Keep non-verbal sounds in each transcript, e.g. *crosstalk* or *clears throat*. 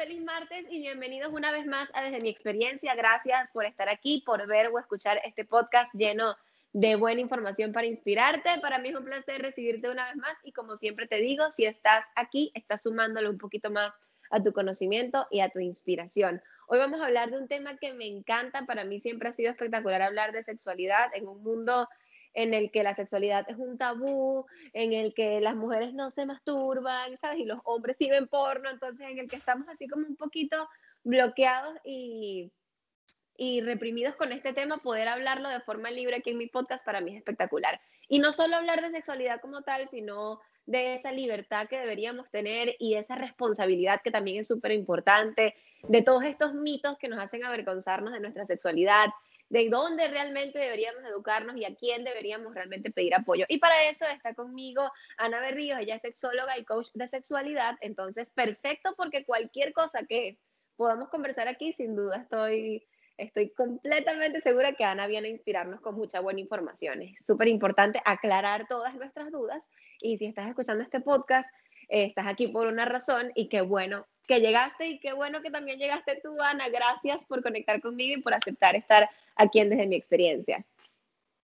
feliz martes y bienvenidos una vez más a Desde mi experiencia. Gracias por estar aquí, por ver o escuchar este podcast lleno de buena información para inspirarte. Para mí es un placer recibirte una vez más y como siempre te digo, si estás aquí, estás sumándole un poquito más a tu conocimiento y a tu inspiración. Hoy vamos a hablar de un tema que me encanta, para mí siempre ha sido espectacular hablar de sexualidad en un mundo en el que la sexualidad es un tabú, en el que las mujeres no se masturban, ¿sabes? Y los hombres sí ven porno, entonces en el que estamos así como un poquito bloqueados y, y reprimidos con este tema, poder hablarlo de forma libre aquí en mi podcast para mí es espectacular. Y no solo hablar de sexualidad como tal, sino de esa libertad que deberíamos tener y esa responsabilidad que también es súper importante, de todos estos mitos que nos hacen avergonzarnos de nuestra sexualidad, de dónde realmente deberíamos educarnos y a quién deberíamos realmente pedir apoyo. Y para eso está conmigo Ana Berríos, ella es sexóloga y coach de sexualidad, entonces perfecto porque cualquier cosa que podamos conversar aquí, sin duda estoy, estoy completamente segura que Ana viene a inspirarnos con mucha buena información. Es súper importante aclarar todas nuestras dudas y si estás escuchando este podcast, estás aquí por una razón y qué bueno que llegaste y qué bueno que también llegaste tú, Ana. Gracias por conectar conmigo y por aceptar estar aquí en Desde mi experiencia.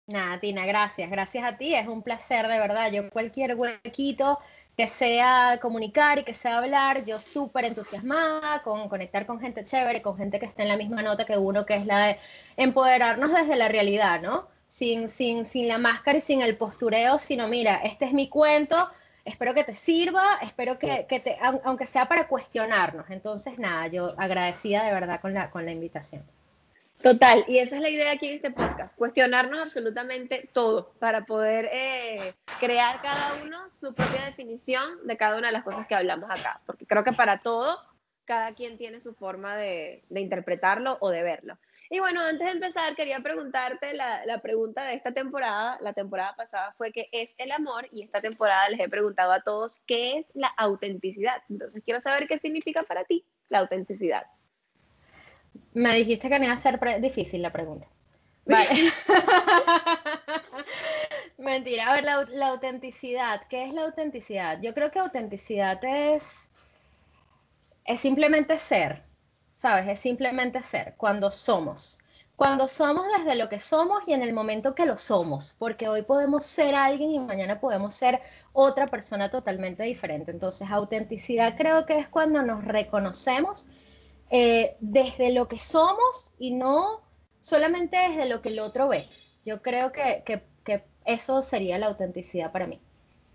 Nada, Tina, gracias. Gracias a ti. Es un placer, de verdad. Yo cualquier huequito que sea comunicar y que sea hablar, yo súper entusiasmada con conectar con gente chévere, con gente que está en la misma nota que uno, que es la de empoderarnos desde la realidad, ¿no? Sin, sin, sin la máscara y sin el postureo, sino mira, este es mi cuento, espero que te sirva, espero que, te, aunque sea para cuestionarnos. Entonces, nada, yo agradecida de verdad con la, con la invitación. Total, y esa es la idea aquí en este podcast, cuestionarnos absolutamente todo para poder eh, crear cada uno su propia definición de cada una de las cosas que hablamos acá, porque creo que para todo, cada quien tiene su forma de, interpretarlo o de verlo. Y bueno, antes de empezar, quería preguntarte la, pregunta de esta temporada. La temporada pasada fue qué es el amor y esta temporada les he preguntado a todos qué es la autenticidad. Entonces quiero saber qué significa para ti la autenticidad. Me dijiste que no iba a ser difícil la pregunta. Vale. *laughs* Mentira. A ver, la, la autenticidad. ¿Qué es la autenticidad? Yo creo que autenticidad es, es simplemente ser ¿sabes? Es simplemente ser, cuando somos. Cuando somos desde lo que somos y en el momento que lo somos, porque hoy podemos ser alguien y mañana podemos ser otra persona totalmente diferente. Entonces, autenticidad creo que es cuando nos reconocemos eh, desde lo que somos y no solamente desde lo que el otro ve. Yo creo que, eso sería la autenticidad para mí.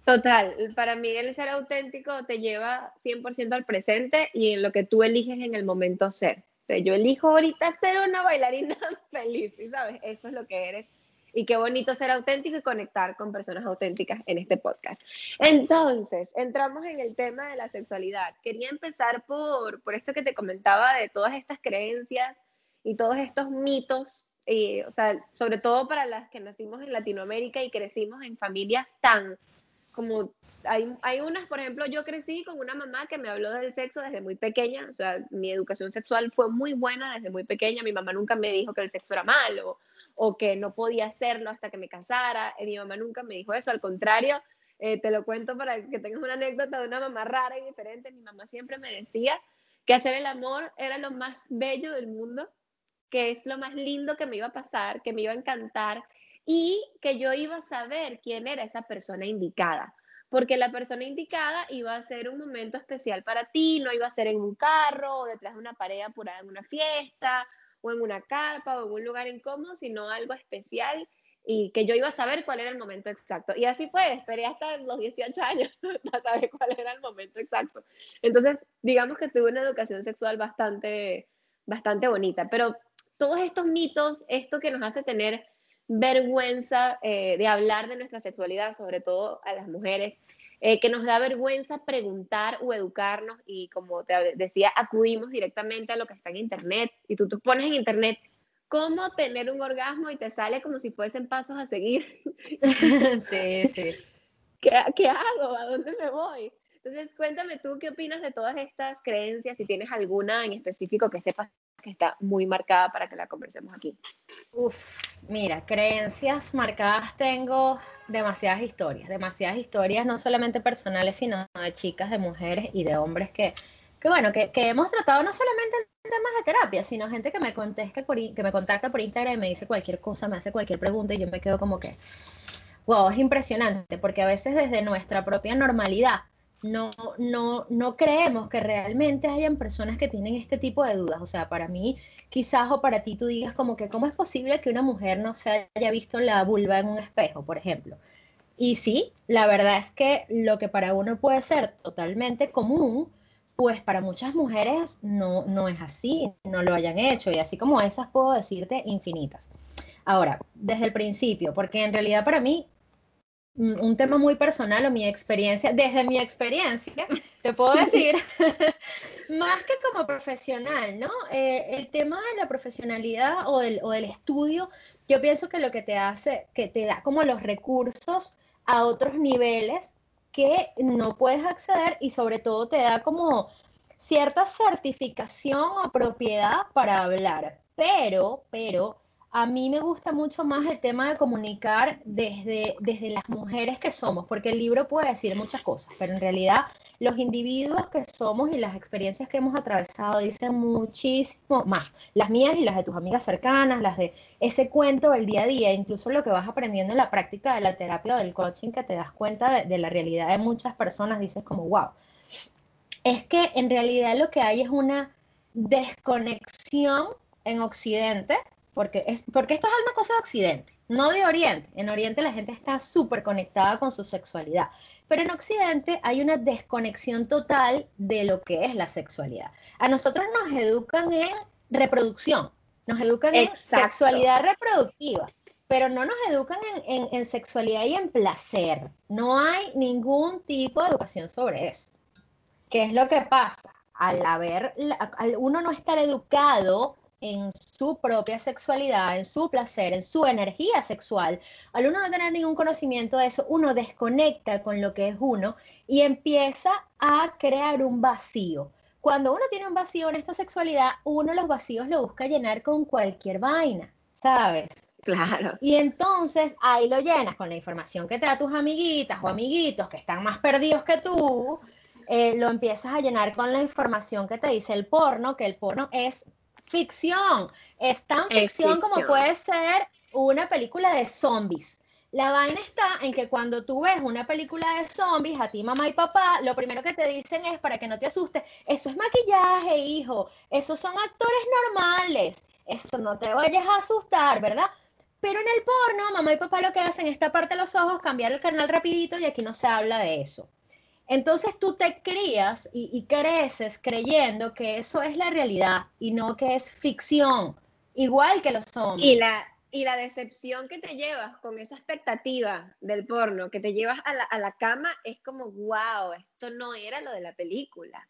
Total, para mí el ser auténtico te lleva 100% al presente y en lo que tú eliges en el momento ser. O sea, yo elijo ahorita ser una bailarina *laughs* feliz, ¿sabes? Eso es lo que eres. Y qué bonito ser auténtico y conectar con personas auténticas en este podcast. Entonces, entramos en el tema de la sexualidad. Quería empezar por, por esto que te comentaba de todas estas creencias y todos estos mitos o sea, sobre todo para las que nacimos en Latinoamérica y crecimos en familias tan como hay, hay unas, por ejemplo, yo crecí con una mamá que me habló del sexo desde muy pequeña, o sea, mi educación sexual fue muy buena desde muy pequeña, mi mamá nunca me dijo que el sexo era malo o que no podía hacerlo hasta que me casara, mi mamá nunca me dijo eso, al contrario, eh, te lo cuento para que tengas una anécdota de una mamá rara y diferente, mi mamá siempre me decía que hacer el amor era lo más bello del mundo, que es lo más lindo que me iba a pasar, que me iba a encantar, y que yo iba a saber quién era esa persona indicada, porque la persona indicada iba a ser un momento especial para ti, no iba a ser en un carro o detrás de una pared apurada en una fiesta o en una carpa o en un lugar incómodo, sino algo especial y que yo iba a saber cuál era el momento exacto. Y así fue, esperé hasta los 18 años *laughs* para saber cuál era el momento exacto. Entonces, digamos que tuve una educación sexual bastante, bastante bonita, pero todos estos mitos, esto que nos hace tener vergüenza eh, de hablar de nuestra sexualidad, sobre todo a las mujeres, eh, que nos da vergüenza preguntar o educarnos y como te decía, acudimos directamente a lo que está en Internet y tú, tú pones en Internet cómo tener un orgasmo y te sale como si fuesen pasos a seguir. *laughs* sí, sí. ¿Qué, ¿Qué hago? ¿A dónde me voy? Entonces, cuéntame tú qué opinas de todas estas creencias, si tienes alguna en específico que sepas que está muy marcada para que la conversemos aquí. Uf, mira, creencias marcadas tengo demasiadas historias, demasiadas historias, no solamente personales, sino de chicas, de mujeres y de hombres que, que bueno, que, que, hemos tratado no solamente en temas de terapia, sino gente que me, contesta por, que me contacta por Instagram y me dice cualquier cosa, me hace cualquier pregunta y yo me quedo como que, wow, es impresionante, porque a veces desde nuestra propia normalidad no, no, no creemos que realmente hayan personas que tienen este tipo de dudas. O sea, para mí, quizás o para ti tú digas como que, ¿cómo es posible que una mujer no se haya visto la vulva en un espejo, por ejemplo? Y sí, la verdad es que lo que para uno puede ser totalmente común, pues para muchas mujeres no, no es así, no lo hayan hecho. Y así como esas puedo decirte infinitas. Ahora, desde el principio, porque en realidad para mí un tema muy personal o mi experiencia, desde mi experiencia, te puedo decir, *laughs* más que como profesional, ¿no? Eh, el tema de la profesionalidad o del, o del estudio, yo pienso que lo que te hace, que te da como los recursos a otros niveles que no puedes acceder y sobre todo te da como cierta certificación o propiedad para hablar. Pero, pero, a mí me gusta mucho más el tema de comunicar desde, desde las mujeres que somos, porque el libro puede decir muchas cosas, pero en realidad los individuos que somos y las experiencias que hemos atravesado dicen muchísimo más. Las mías y las de tus amigas cercanas, las de ese cuento del día a día, incluso lo que vas aprendiendo en la práctica de la terapia o del coaching, que te das cuenta de, de la realidad de muchas personas, dices como, wow. Es que en realidad lo que hay es una desconexión en Occidente porque, es, porque esto es una cosa de Occidente, no de Oriente. En Oriente la gente está súper conectada con su sexualidad, pero en Occidente hay una desconexión total de lo que es la sexualidad. A nosotros nos educan en reproducción, nos educan en sexualidad reproductiva, pero no nos educan en, en, sexualidad y en placer. No hay ningún tipo de educación sobre eso. ¿Qué es lo que pasa? Al haber, al uno no estar educado en su propia sexualidad, en su placer, en su energía sexual, al uno no tener ningún conocimiento de eso, uno desconecta con lo que es uno y empieza a crear un vacío. Cuando uno tiene un vacío en esta sexualidad, uno los vacíos lo busca llenar con cualquier vaina, ¿sabes? Claro. Y entonces ahí lo llenas con la información que te da tus amiguitas o amiguitos que están más perdidos que tú, eh, lo empiezas a llenar con la información que te dice el porno, que el porno es ficción. Es tan ficción, como puede ser una película de zombies. La vaina está en que cuando tú ves una película de zombies, a ti mamá y papá, lo primero que te dicen es para que no te asustes, eso es maquillaje, hijo, esos son actores normales, eso no te vayas a asustar, ¿verdad? Pero en el porno, mamá y papá lo que hacen es taparte los ojos, cambiar el canal rapidito y aquí no se habla de eso. Entonces tú te crías y, creces creyendo que eso es la realidad y no que es ficción, igual que los hombres. Y la, y la decepción que te llevas con esa expectativa del porno, que te llevas a la, a la cama, es como, wow, esto no era lo de la película.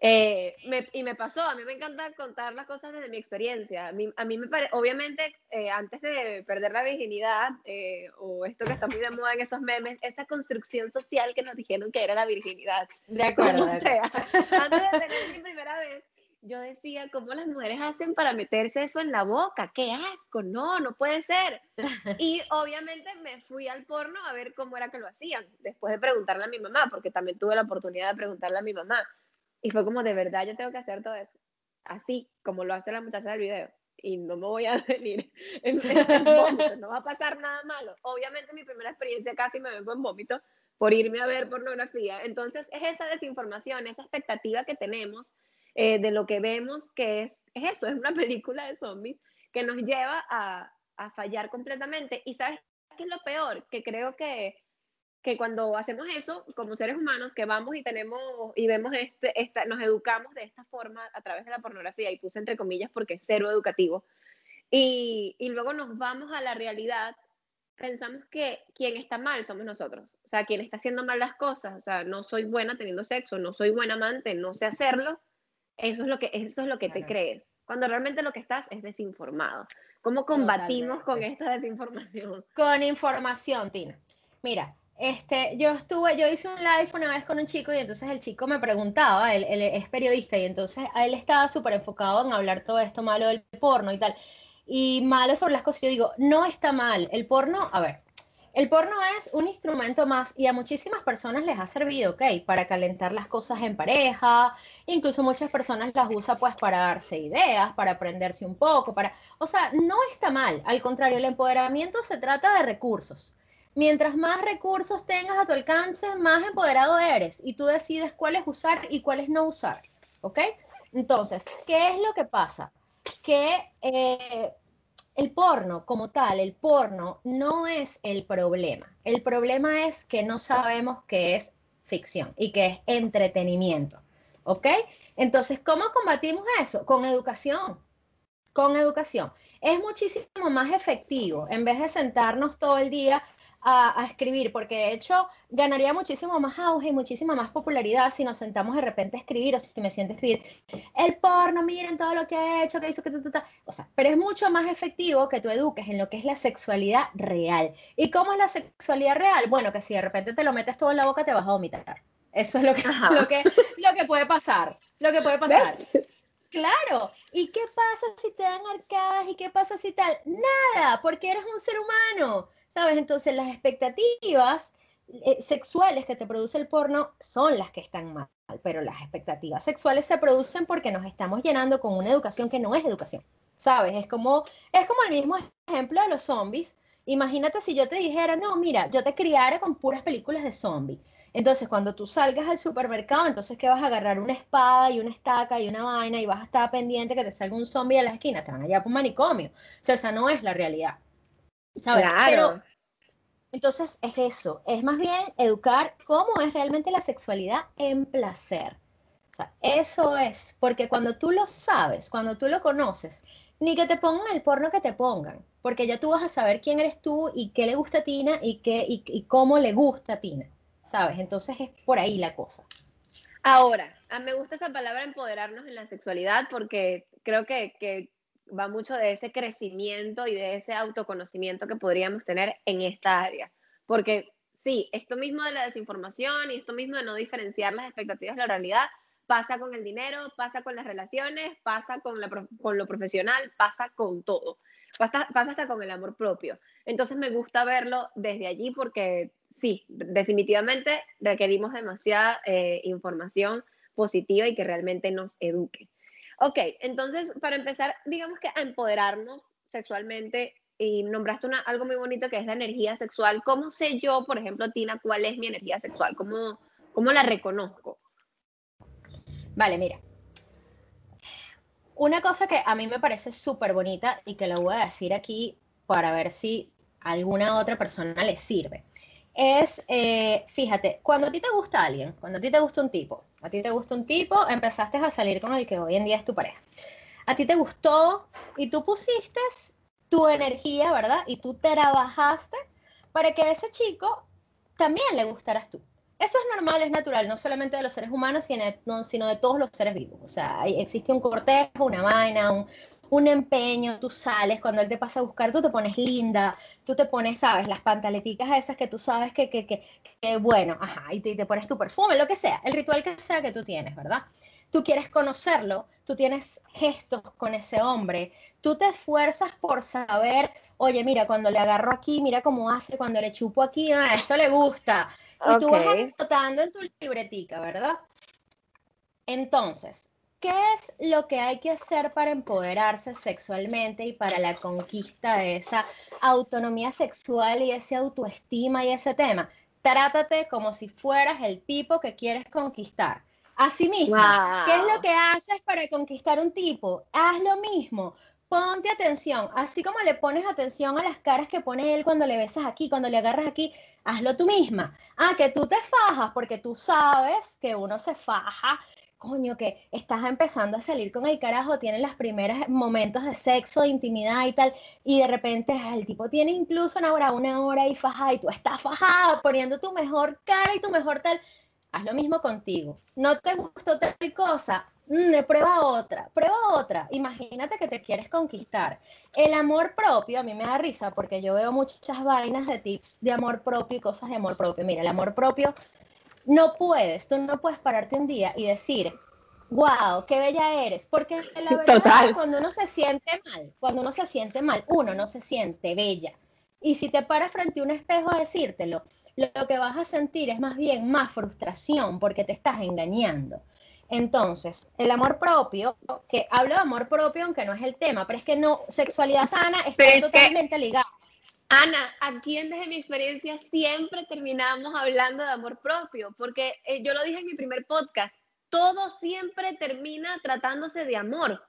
Eh, y me pasó, a mí me encanta contar las cosas desde mi experiencia. A mí, a mí me parece, obviamente, eh, antes de perder la virginidad, eh, o esto que está muy de moda en esos memes, esa construcción social que nos dijeron que era la virginidad. De acuerdo. *laughs* O sea, antes de tener mi *laughs* primera vez, yo decía, ¿cómo las mujeres hacen para meterse eso en la boca? ¡Qué asco! No, no puede ser. *laughs* Y obviamente me fui al porno a ver cómo era que lo hacían, después de preguntarle a mi mamá, porque también tuve la oportunidad de preguntarle a mi mamá. Y fue como, de verdad, yo tengo que hacer todo eso. Así como lo hace la muchacha del video. Y no me voy a *laughs* venir en, vómito, no va a pasar nada malo. Obviamente mi primera experiencia casi me vengo en vómito por irme a ver pornografía. Entonces es esa desinformación, esa expectativa que tenemos eh, de lo que vemos, que es, es eso, es una *laughs* película de zombies que nos lleva a, a fallar completamente. Y sabes qué es lo peor, que creo que que cuando hacemos eso como seres humanos, que vamos y tenemos y vemos este, esta, nos educamos de esta forma a través de la pornografía, y puse entre comillas porque es cero educativo, y, y luego nos vamos a la realidad, pensamos que quien está mal somos nosotros, o sea, quien está haciendo mal las cosas, o sea, no soy buena teniendo sexo, no soy buena amante, no sé hacerlo, eso es lo que, eso es lo que te crees, cuando realmente lo que estás es desinformado. ¿Cómo combatimos con esta desinformación? Con información, Tina. Mira, este, yo estuve, yo hice un live una vez con un chico y entonces el chico me preguntaba, él, es periodista y entonces él estaba súper enfocado en hablar todo esto malo del porno y tal. Y malo sobre las cosas, yo digo, no está mal, el porno, a ver, El porno es un instrumento más y a muchísimas personas les ha servido, ¿ok? Para calentar las cosas en pareja, incluso muchas personas las usan pues para darse ideas, para aprenderse un poco, para... O sea, no está mal, al contrario, el empoderamiento se trata de recursos. Mientras más recursos tengas a tu alcance, más empoderado eres y tú decides cuáles usar y cuáles no usar, ¿ok? Entonces, ¿qué es lo que pasa? Que eh, el porno como tal, el porno no es el problema. El problema es que no sabemos qué es ficción y qué es entretenimiento. ¿Ok? Entonces, ¿cómo combatimos eso? Con educación. Con educación. Es muchísimo más efectivo en vez de sentarnos todo el día a, escribir, porque de hecho ganaría muchísimo más auge y muchísima más popularidad si nos sentamos de repente a escribir o si me siento a escribir el porno, miren todo lo que ha hecho, que hizo, que ta, O sea, pero es mucho más efectivo que tú eduques en lo que es la sexualidad real. ¿Y cómo es la sexualidad real? Bueno, que si de repente te lo metes todo en la boca te vas a vomitar. Eso es lo que, lo que, lo que puede pasar. Lo que puede pasar. Claro. ¿Y qué pasa si te dan arcadas? ¿Y qué pasa si tal? Nada, porque eres un ser humano. ¿Sabes? Entonces las expectativas eh, sexuales que te produce el porno son las que están mal, pero las expectativas sexuales se producen porque nos estamos llenando con una educación que no es educación, ¿sabes? Es como, es como el mismo ejemplo de los zombies. Imagínate si yo te dijera, no, mira, yo te criara con puras películas de zombies. Entonces, cuando tú salgas al supermercado, entonces que vas a agarrar una espada y una estaca y una vaina y vas a estar pendiente que te salga un zombie a la esquina, te van allá por un manicomio. O sea, esa no es la realidad. Claro. entonces es eso, es más bien educar cómo es realmente la sexualidad en placer. eso es, porque cuando tú lo sabes, cuando tú lo conoces, ni que te pongan el porno que te pongan, porque ya tú vas a saber quién eres tú y qué le gusta a Tina y, qué, y, cómo le gusta a Tina, ¿sabes? Entonces es por ahí la cosa. Ahora, a me gusta esa palabra empoderarnos en la sexualidad porque creo que, que va mucho de ese crecimiento y de ese autoconocimiento que podríamos tener en esta área. Porque sí, esto mismo de la desinformación y esto mismo de no diferenciar las expectativas de la realidad pasa con el dinero, pasa con las relaciones, pasa con, lo profesional, pasa con todo. Pasa, pasa hasta con el amor propio. Entonces me gusta verlo desde allí porque sí, definitivamente requerimos demasiada eh, información positiva y que realmente nos eduque. Ok, entonces para empezar, digamos que a empoderarnos sexualmente y nombraste una, algo muy bonito que es la energía sexual. ¿Cómo sé yo, por ejemplo, Tina, cuál es mi energía sexual? ¿Cómo, cómo la reconozco? Vale, mira. Una cosa que a mí me parece súper bonita y que la voy a decir aquí para ver si a alguna otra persona le sirve es, eh, fíjate, cuando a ti te gusta alguien, cuando a ti te gusta un tipo, a ti te gusta un tipo, empezaste a salir con el que hoy en día es tu pareja. A ti te gustó y tú pusiste tu energía, ¿verdad? Y tú trabajaste para que a ese chico también le gustaras tú. Eso es normal, es natural, no solamente de los seres humanos, sino de todos los seres vivos. O sea, existe un cortejo, una vaina, un, un empeño, tú sales, cuando él te pasa a buscar, tú te pones linda, tú te pones, sabes, las pantaleticas esas que tú sabes que, que, que, bueno, ajá, y te, pones tu perfume, lo que sea, el ritual que sea que tú tienes, ¿verdad? Tú quieres conocerlo, tú tienes gestos con ese hombre, tú te esfuerzas por saber, oye, mira, cuando le agarro aquí, mira cómo hace, cuando le chupo aquí, a ah, esto le gusta. Y tú vas anotando en tu libretica, ¿verdad? Entonces, ¿Qué es lo que hay que hacer para empoderarse sexualmente y para la conquista de esa autonomía sexual y esa autoestima y ese tema? Trátate como si fueras el tipo que quieres conquistar. Asimismo, ¿qué es lo que haces para conquistar un tipo? Haz lo mismo. Ponte atención, así como le pones atención a las caras que pone él cuando le besas aquí, cuando le agarras aquí, hazlo tú misma. Ah, que tú te fajas porque tú sabes que uno se faja coño, que estás empezando a salir con el carajo, tienen los primeros momentos de sexo, de intimidad y tal, y de repente el tipo tiene incluso una hora, una hora y fajada, y tú estás fajada, poniendo tu mejor cara y tu mejor tal. Haz lo mismo contigo. ¿No te gustó tal cosa? Mm, prueba otra, prueba otra. Imagínate que te quieres conquistar. El amor propio, a mí me da risa porque yo veo muchas vainas de tips de amor propio y cosas de amor propio. Mira, el amor propio no puedes, tú no puedes pararte un día y decir, wow, qué bella eres, porque la verdad cuando uno se siente mal, cuando uno se siente mal, uno no se siente bella. Y si te paras frente a un espejo a decírtelo, lo que vas a sentir es más bien más frustración porque te estás engañando. Entonces, el amor propio, que hablo de amor propio aunque no es el tema, pero es que no, sexualidad sana está totalmente ligada. Ana, aquí en Desde mi experiencia siempre terminamos hablando de amor propio, porque eh, yo lo dije en mi primer podcast, todo siempre termina tratándose de amor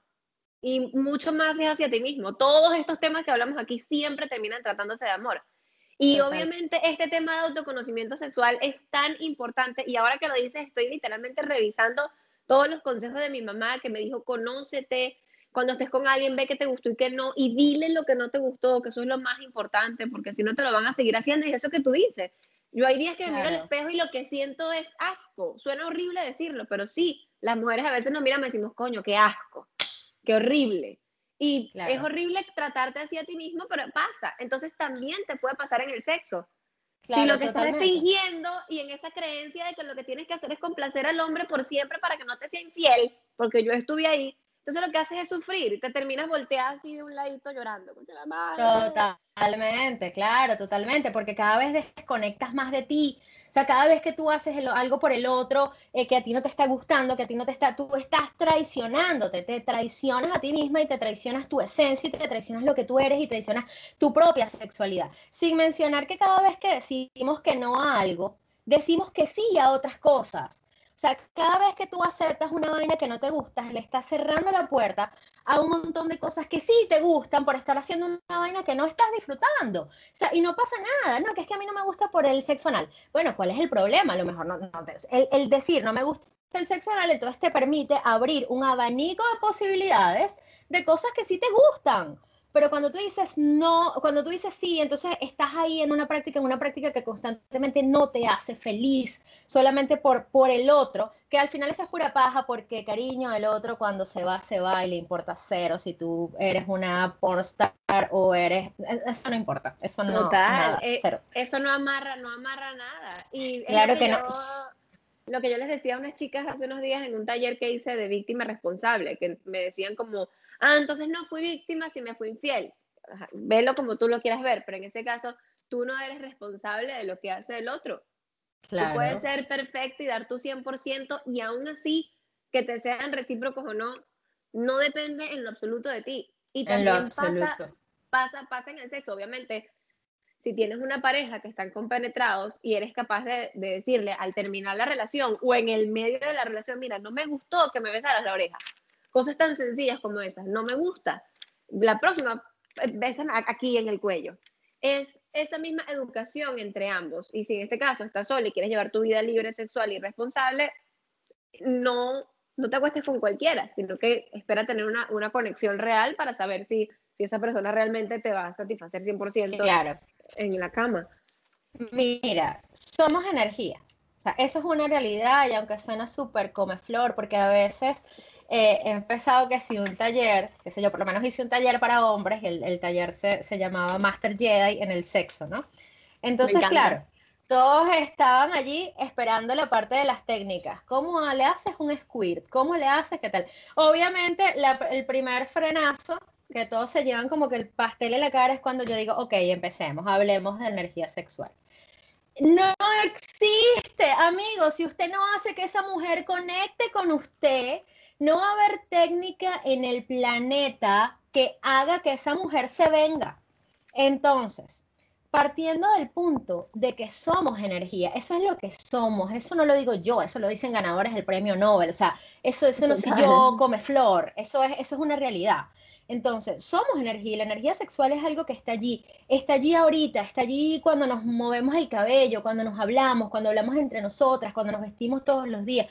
y mucho más es hacia ti mismo. Todos estos temas que hablamos aquí siempre terminan tratándose de amor. Y obviamente este tema de autoconocimiento sexual es tan importante y ahora que lo dices estoy literalmente revisando todos los consejos de mi mamá que me dijo, conócete, cuando estés con alguien ve que te gustó y que no, y dile lo que no te gustó, que eso es lo más importante, porque si no te lo van a seguir haciendo y eso que tú dices. Yo hay días que me miro al espejo y lo que siento es asco. Suena horrible decirlo, pero sí, las mujeres a veces nos miran y decimos, coño, qué asco, qué horrible. Y es horrible tratarte así a ti mismo, pero pasa. Entonces también te puede pasar en el sexo. si lo que estás fingiendo y en esa creencia de que lo que tienes que hacer es complacer al hombre por siempre para que no te sea infiel, porque yo estuve ahí, entonces lo que haces es sufrir te terminas volteando así de un ladito llorando. La Totalmente, claro, totalmente, porque cada vez desconectas más de ti. O sea, cada vez que tú haces algo por el otro eh, que a ti no te está gustando, que a ti no te está, tú estás traicionándote, te traicionas a ti misma y te traicionas tu esencia y te traicionas lo que tú eres y traicionas tu propia sexualidad. Sin mencionar que cada vez que decimos que no a algo, decimos que sí a otras cosas. Sea, cada vez que tú aceptas una vaina que no te gusta, le estás cerrando la puerta a un montón de cosas que sí te gustan por estar haciendo una vaina que no estás disfrutando. O sea, y no pasa nada, no, que es que a mí no me gusta por el sexo anal. Bueno, ¿cuál es el problema? A lo mejor no, el, el decir no me gusta el sexo anal, entonces te permite abrir un abanico de posibilidades de cosas que sí te gustan. Pero cuando tú dices no, cuando tú dices sí, entonces estás ahí en una práctica, en una práctica que constantemente no te hace feliz, solamente por, por el otro, que al final esa es pura paja porque cariño, el otro cuando se va, se va y le importa cero si tú eres una pornstar o eres, eso no importa, eso no, Total, eh, cero. eso no amarra, no amarra nada. Y claro que, no lo que yo les decía a unas chicas hace unos días en un taller que hice de víctima responsable, que me decían como, ah, entonces no fui víctima si me fui infiel. Velo como tú lo quieras ver, pero en ese caso tú no eres responsable de lo que hace el otro. Claro. Tú puedes ser perfecto y dar tu 100% y aún así que te sean recíprocos o no, no depende en lo absoluto de ti. Y también pasa, pasa, pasa en el sexo, obviamente. Si tienes una pareja que están compenetrados y eres capaz de, de decirle al terminar la relación o en el medio de la relación, mira, no me gustó que me besaras la oreja, Cosas tan sencillas como esas. No me gusta. La próxima, besan aquí en el cuello. Es esa misma educación entre ambos. Y si en este caso estás sola y quieres llevar tu vida libre, sexual y responsable, no, no te acuestes con cualquiera, sino que espera tener una, una conexión real para saber si, si, esa persona realmente te va a satisfacer 100% claro. en la cama. Mira, somos energía. O sea, eso es una realidad y aunque suena súper come flor, porque a veces eh, he empezado que si un taller, qué sé yo, por lo menos hice un taller para hombres, el, el taller se, se, llamaba Master Jedi en el sexo, ¿no? Entonces, claro, todos estaban allí esperando la parte de las técnicas. ¿Cómo le haces un squirt? ¿Cómo le haces qué tal? Obviamente, el primer frenazo que todos se llevan como que el pastel en la cara es cuando yo digo, ok, empecemos, hablemos de energía sexual. No existe, amigos, si usted no hace que esa mujer conecte con usted, no va a haber técnica en el planeta que haga que esa mujer se venga. Entonces, partiendo del punto de que somos energía, eso es lo que somos, eso no lo digo yo, eso lo dicen ganadores del premio Nobel, o sea, eso, eso no soy yo, come flor, eso es, eso es una realidad. Entonces, somos energía y la energía sexual es algo que está allí, está allí ahorita, está allí cuando nos movemos el cabello, cuando nos hablamos, cuando hablamos entre nosotras, cuando nos vestimos todos los días.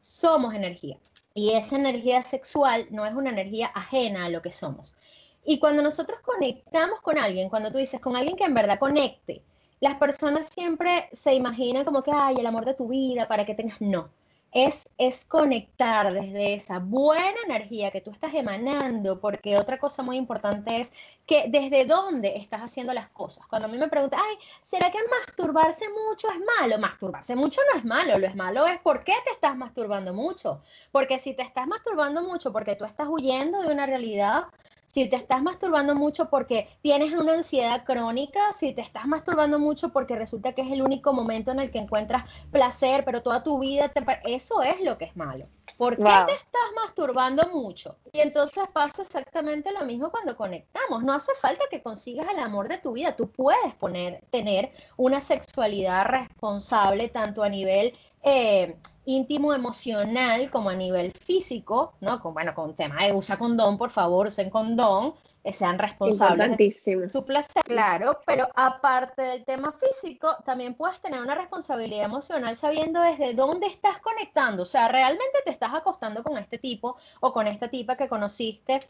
Somos energía. Y esa energía sexual no es una energía ajena a lo que somos. Y cuando nosotros conectamos con alguien, cuando tú dices con alguien que en verdad conecte, las personas siempre se imaginan como que, ay, el amor de tu vida, para que tengas, no es, es conectar desde esa buena energía que tú estás emanando, porque otra cosa muy importante es que desde dónde estás haciendo las cosas. Cuando a mí me preguntan, ay, ¿será que masturbarse mucho es malo? Masturbarse mucho no es malo, lo es malo es por qué te estás masturbando mucho. Porque si te estás masturbando mucho porque tú estás huyendo de una realidad, si te estás masturbando mucho porque tienes una ansiedad crónica, si te estás masturbando mucho porque resulta que es el único momento en el que encuentras placer, pero toda tu vida te... Eso es lo que es malo. ¿Por qué te estás masturbando mucho? Y entonces pasa exactamente lo mismo cuando conectamos. No hace falta que consigas el amor de tu vida. Tú puedes poner, tener una sexualidad responsable tanto a nivel... Eh, íntimo emocional como a nivel físico, ¿no? Con, bueno, con tema de usa condón, por favor, usen condón, eh, sean responsables de su placer, claro, pero aparte del tema físico, también puedes tener una responsabilidad emocional sabiendo desde dónde estás conectando, o sea, realmente te estás acostando con este tipo o con esta tipa que conociste,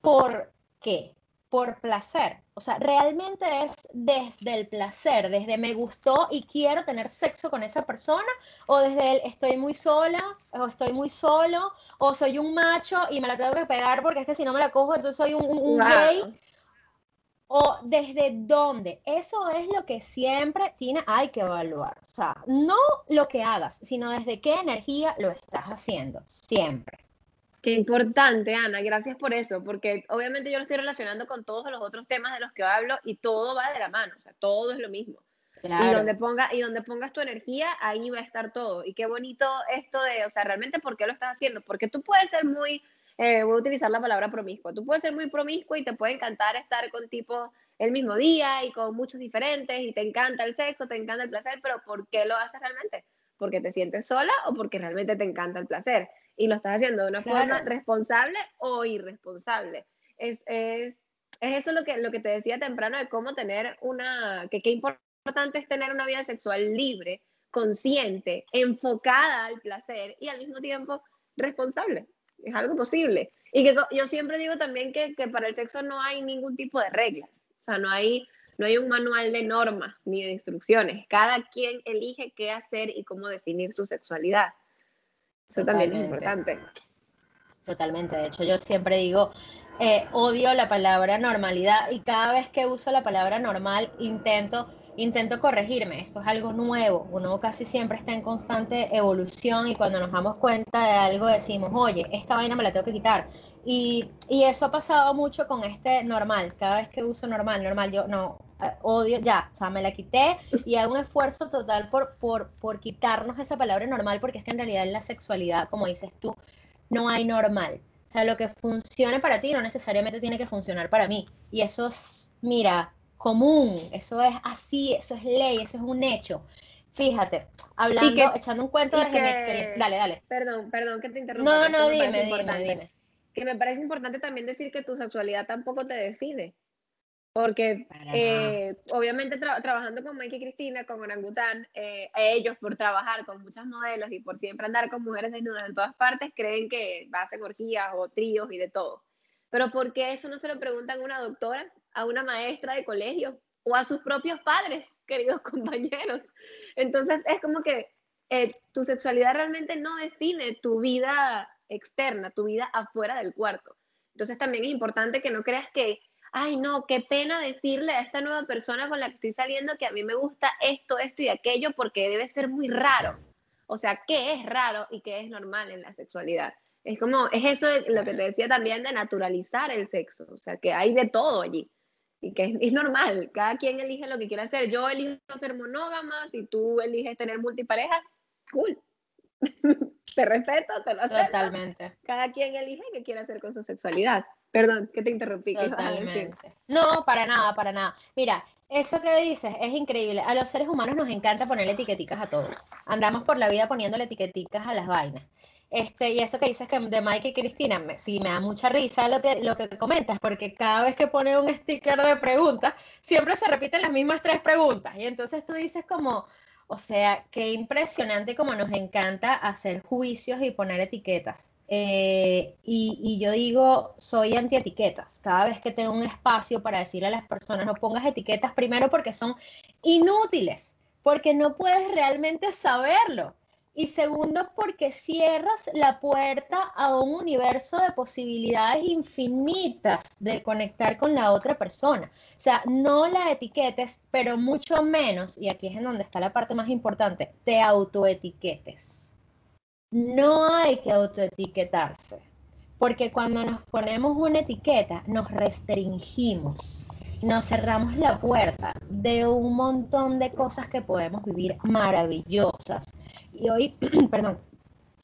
¿por qué? Por placer. O sea, realmente es desde el placer, desde me gustó y quiero tener sexo con esa persona, o desde el estoy muy sola, o estoy muy solo, o soy un macho y me la tengo que pegar porque es que si no me la cojo, entonces soy un, gay. O desde dónde. Eso es lo que siempre tiene, hay que evaluar. O sea, no lo que hagas, sino desde qué energía lo estás haciendo. Siempre. Qué importante, Ana, gracias por eso, porque obviamente yo lo estoy relacionando con todos los otros temas de los que hablo y todo va de la mano, o sea, todo es lo mismo. Y donde ponga y donde pongas tu energía, ahí va a estar todo. Y qué bonito esto de, o sea, realmente por qué lo estás haciendo, porque tú puedes ser muy eh, voy a utilizar la palabra promiscuo. Tú puedes ser muy promiscuo y te puede encantar estar con tipos el mismo día y con muchos diferentes y te encanta el sexo, te encanta el placer, pero ¿por qué lo haces realmente? ¿Porque te sientes sola o porque realmente te encanta el placer? Y lo estás haciendo de una forma responsable o irresponsable. Es, es, es, eso lo que, lo que te decía temprano de cómo tener una, que qué importante es tener una vida sexual libre, consciente, enfocada al placer y al mismo tiempo responsable. Es algo posible. Y que yo siempre digo también que, que para el sexo no hay ningún tipo de reglas. O sea, no hay, no hay un manual de normas ni de instrucciones. Cada quien elige qué hacer y cómo definir su sexualidad. Eso también es importante. Totalmente. De hecho, yo siempre digo, eh, odio la palabra normalidad y cada vez que uso la palabra normal intento intento corregirme, esto es algo nuevo, uno casi siempre está en constante evolución y cuando nos damos cuenta de algo decimos, oye, esta vaina me la tengo que quitar. Y, y eso ha pasado mucho con este normal, cada vez que uso normal, normal, yo no, odio, ya, o sea, me la quité y hago un esfuerzo total por, por, por quitarnos esa palabra normal, porque es que en realidad en la sexualidad, como dices tú, no hay normal. O sea, lo que funcione para ti no necesariamente tiene que funcionar para mí. Y eso es, mira, común, eso es así, eso es ley, eso es un hecho. Fíjate, hablando, echando un cuento desde mi experiencia. Dale, dale. Perdón, perdón que te interrumpa. No, no, dime, dime, dime. Que me parece importante también decir que tu sexualidad tampoco te define. Porque eh, obviamente trabajando con Mike y Cristina, con Orangután, eh, ellos por trabajar con muchas modelos y por siempre andar con mujeres desnudas en todas partes, creen que hacen orgías o tríos y de todo. Pero ¿por qué eso no se lo preguntan a una doctora, a una maestra de colegio o a sus propios padres, *laughs* queridos compañeros? Entonces es como que eh, tu sexualidad realmente no define tu vida externa, tu vida afuera del cuarto. Entonces también es importante que no creas que ay no, qué pena decirle a esta nueva persona con la que estoy saliendo que a mí me gusta esto, esto y aquello porque debe ser muy raro. O sea, ¿qué es raro y qué es normal en la sexualidad? Es como, es eso lo que te decía también de naturalizar el sexo, o sea, que hay de todo allí y que es, normal, cada quien elige lo que quiere hacer. Yo elijo ser monógama, si tú eliges tener multipareja, cool. *laughs* te respeto, te lo acepto. Totalmente. Cada quien elige qué quiere hacer con su sexualidad. Perdón, que te interrumpí. Totalmente. No, para nada, para nada. Mira, eso que dices es increíble. A los seres humanos nos encanta ponerle etiqueticas a todo. Andamos por la vida poniéndole etiqueticas a las vainas. Este, y eso que dices que de Mike y Cristina, me, sí me da mucha risa lo que, lo que comentas, porque cada vez que pone un sticker de preguntas, siempre se repiten las mismas tres preguntas. Y entonces tú dices como, o sea, qué impresionante como nos encanta hacer juicios y poner etiquetas. Eh, y, yo digo, soy anti-etiquetas. Cada vez que tengo un espacio para decirle a las personas, no pongas etiquetas, primero porque son inútiles, porque no puedes realmente saberlo. Y segundo, porque cierras la puerta a un universo de posibilidades infinitas de conectar con la otra persona. O sea, no la etiquetes, pero mucho menos, y aquí es en donde está la parte más importante, te autoetiquetes no hay que autoetiquetarse, porque cuando nos ponemos una etiqueta nos restringimos, nos cerramos la puerta de un montón de cosas que podemos vivir maravillosas. Y hoy, *clears throat* perdón,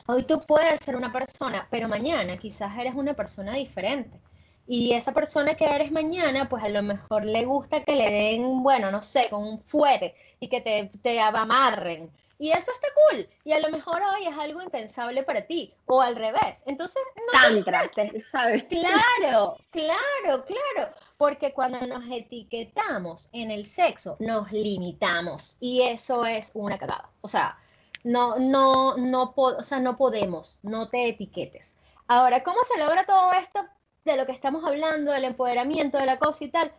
hoy tú puedes ser una persona, pero mañana quizás eres una persona diferente. Y esa persona que eres mañana, pues a lo mejor le gusta que le den, bueno, no sé, con un fuete y que te, te amarren. Y eso está cool. Y a lo mejor hoy es algo impensable para ti. O al revés. Entonces, no. Tantra, ¿sabes? Claro, claro, claro. Porque cuando nos etiquetamos en el sexo, nos limitamos. Y eso es una cagada. O sea, no, no, no, o sea, no podemos. No te etiquetes. Ahora, ¿cómo se logra todo esto? de lo que estamos hablando, del empoderamiento, de la cosa y tal,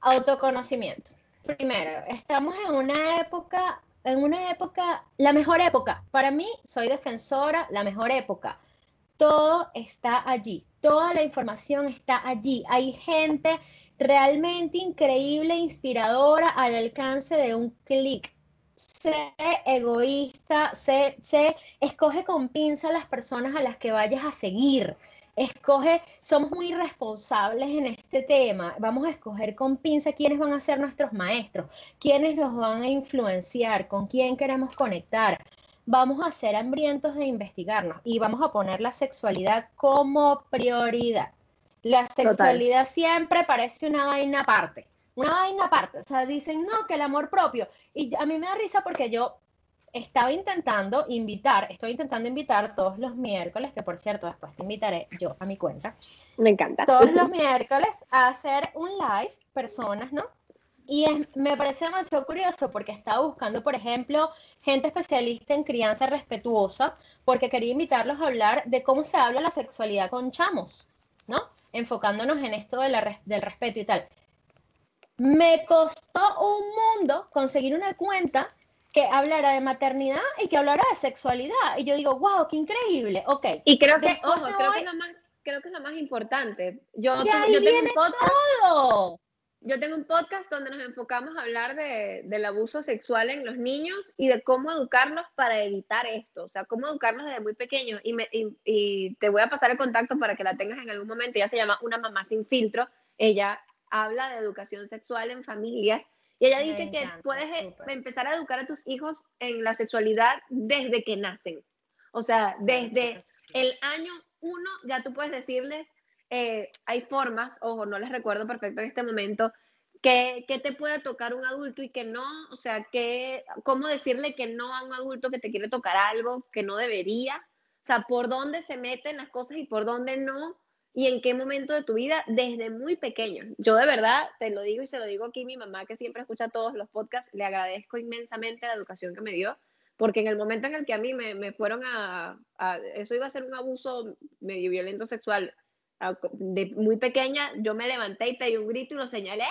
autoconocimiento. Primero, estamos en una época, en una época, la mejor época. Para mí, soy defensora, la mejor época. Todo está allí, toda la información está allí. Hay gente realmente increíble, inspiradora, al alcance de un clic. Sé egoísta, sé, sé, escoge con pinza las personas a las que vayas a seguir escoge, somos muy responsables en este tema, vamos a escoger con pinza quiénes van a ser nuestros maestros, quiénes nos van a influenciar, con quién queremos conectar. Vamos a ser hambrientos de investigarnos y vamos a poner la sexualidad como prioridad. La sexualidad siempre parece una vaina aparte, una vaina aparte. O sea, dicen, no, que el amor propio. Y a mí me da risa porque yo estaba intentando invitar, estoy intentando invitar todos los miércoles, que por cierto después te invitaré yo a mi cuenta. Me encanta. Todos los *laughs* miércoles a hacer un live, personas, ¿no? Y me parece demasiado curioso porque estaba buscando, por ejemplo, gente especialista en crianza respetuosa, porque quería invitarlos a hablar de cómo se habla la sexualidad con chamos, ¿no? Enfocándonos en esto de la, del respeto y tal. Me costó un mundo conseguir una cuenta que hablara de maternidad y que hablara de sexualidad. Y yo digo, wow, qué increíble. Ok. Y creo que, ojo, creo, que es lo más, creo que es lo más importante. Yo, yo tengo un podcast. Todo. Yo tengo un podcast donde nos enfocamos a hablar de, del abuso sexual en los niños y de cómo educarlos para evitar esto, o sea, cómo educarlos desde muy pequeños. Y, me, y, y te voy a pasar el contacto para que la tengas en algún momento. Ella se llama Una mamá sin filtro. Ella habla de educación sexual en familias y ella dice que puedes eh, empezar a educar a tus hijos en la sexualidad desde que nacen. O sea, desde el año uno ya tú puedes decirles, eh, hay formas, ojo, no les recuerdo perfecto en este momento, que, que, te puede tocar un adulto y que no, o sea, que, cómo decirle que no a un adulto que te quiere tocar algo que no debería, o sea, por dónde se meten las cosas y por dónde no, y en qué momento de tu vida desde muy pequeño. Yo de verdad te lo digo y se lo digo aquí mi mamá que siempre escucha todos los podcasts, le agradezco inmensamente la educación que me dio, porque en el momento en el que a mí me, me fueron a, eso iba a ser un abuso medio violento sexual, de muy pequeña, yo me levanté y pedí un grito y lo señalé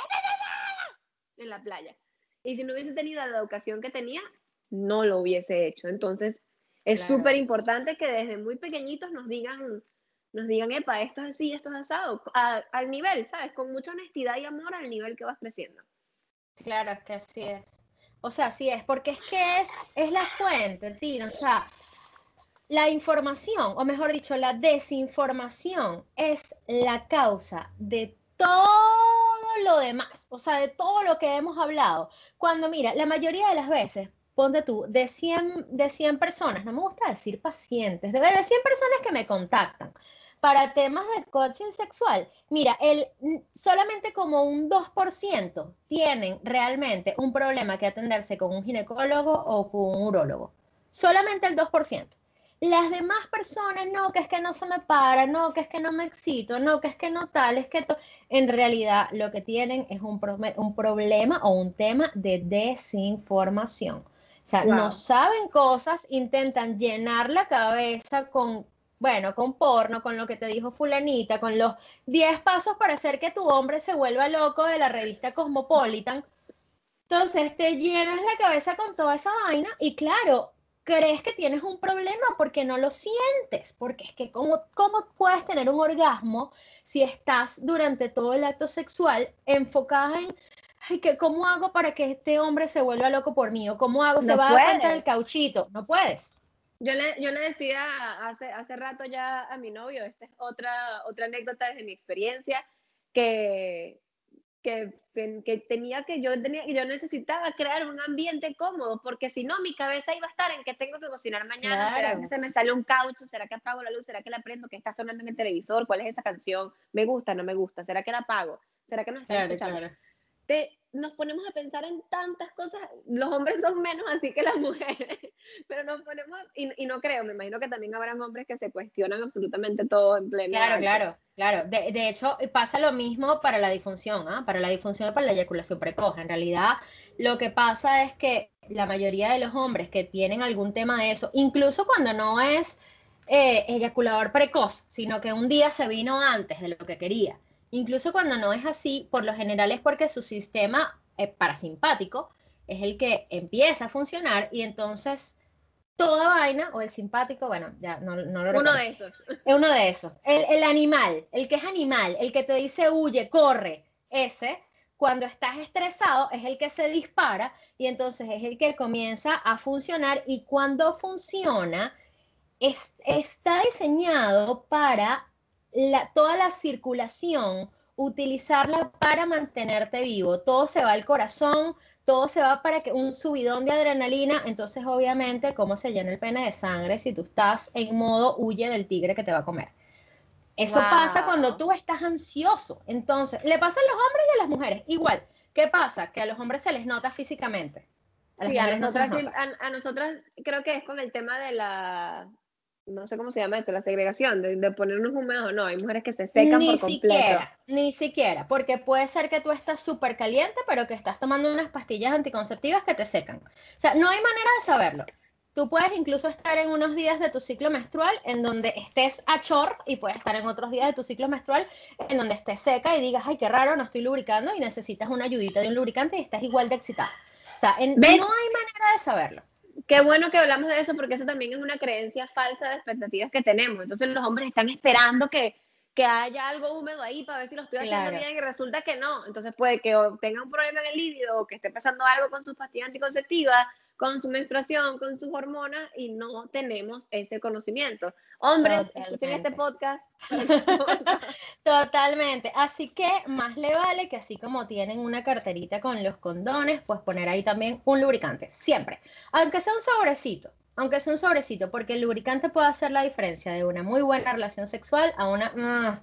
en la playa. Y si no hubiese tenido la educación que tenía, no lo hubiese hecho. Entonces, es súper importante que desde muy pequeñitos nos digan nos digan, epa, esto es así, esto es asado, al nivel, ¿sabes? Con mucha honestidad y amor al nivel que vas creciendo. Claro, que así es. O sea, así es, porque es que es, es la fuente, Tino. O sea, la información, o mejor dicho, la desinformación es la causa de todo lo demás, o sea, de todo lo que hemos hablado. Cuando, mira, la mayoría de las veces, ponte tú, de 100, de 100 personas, no me gusta decir pacientes, de, de 100 personas que me contactan, para temas de coaching sexual, mira, el, solamente como un 2% tienen realmente un problema que atenderse con un ginecólogo o con un urólogo. Solamente el 2%. Las demás personas, no, que es que no se me para, no, que es que no me excito, no, que es que no tal, es que en realidad lo que tienen es un, un problema o un tema de desinformación. O sea, no saben cosas, intentan llenar la cabeza con bueno, con porno, con lo que te dijo fulanita, con los 10 pasos para hacer que tu hombre se vuelva loco de la revista Cosmopolitan. Entonces te llenas la cabeza con toda esa vaina y claro, crees que tienes un problema porque no lo sientes, porque es que ¿cómo, cómo puedes tener un orgasmo si estás durante todo el acto sexual enfocada en Ay, que, ¿cómo hago para que este hombre se vuelva loco por mí? ¿O cómo hago? se va a dar el cauchito. No puedes. Yo le, yo le decía hace, hace rato ya a mi novio, esta es otra, otra anécdota desde mi experiencia, que, que, que, tenía que yo tenía yo necesitaba crear un ambiente cómodo porque si no mi cabeza iba a estar en que tengo que cocinar mañana será que se me sale un caucho será que apago la luz será que la prendo que está sonando en el televisor cuál es esa canción me gusta no me gusta será que la apago será que no está escuchando Te, nos ponemos a pensar en tantas cosas. Los hombres son menos así que las *laughs* mujeres, pero nos ponemos, y, y no creo, me imagino que también habrán hombres que se cuestionan absolutamente todo en pleno. Claro, claro, claro. De, de, hecho, pasa lo mismo para la disfunción, ¿ah? para la disfunción y para la eyaculación precoz. En realidad, lo que pasa es que la mayoría de los hombres que tienen algún tema de eso, incluso cuando no es eh, eyaculador precoz, sino que un día se vino antes de lo que quería Incluso cuando no es así, por lo general es porque su sistema eh, parasimpático es el que empieza a funcionar y entonces toda vaina, o el simpático, bueno, ya no, no lo Uno de esos. Es uno de esos. El, el, animal, el que es animal, el que te dice huye, corre, ese, cuando estás estresado es el que se dispara y entonces es el que comienza a funcionar y cuando funciona es, está diseñado para toda la circulación, utilizarla para mantenerte vivo. Todo se va al corazón, todo se va para que un subidón de adrenalina, entonces obviamente cómo se llena el pene de sangre si tú estás en modo huye del tigre que te va a comer. Eso pasa cuando tú estás ansioso. Entonces, le pasa a los hombres y a las mujeres. Igual, ¿qué pasa? Que a los hombres se les nota físicamente. A, nosotras, a nosotras creo que es con el tema de la no sé cómo se llama esto, la segregación, de, de ponernos húmedos o no. Hay mujeres que se secan ni por completo. Siquiera, ni siquiera, porque puede ser que tú estás súper caliente, pero que estás tomando unas pastillas anticonceptivas que te secan. O sea, no hay manera de saberlo. Tú puedes incluso estar en unos días de tu ciclo menstrual en donde estés a chor y puedes estar en otros días de tu ciclo menstrual en donde estés seca y digas, ay, qué raro, no estoy lubricando y necesitas una ayudita de un lubricante y estás igual de excitada. O sea, no hay manera de saberlo qué bueno que hablamos de eso porque eso también es una creencia falsa de expectativas que tenemos. Entonces los hombres están esperando que, que haya algo húmedo ahí para ver si lo estoy haciendo bien y resulta que no. Entonces puede que tenga un problema en el líbido o que esté pasando algo con sus pastillas anticonceptivas con su menstruación, con sus hormonas y no tenemos ese conocimiento. Hombres, escuchen este podcast. *laughs* Totalmente. Así que más le vale que así como tienen una carterita con los condones, pues poner ahí también un lubricante, siempre. Aunque sea un sobrecito, aunque sea un sobrecito, porque el lubricante puede hacer la diferencia de una muy buena relación sexual a una... Ah,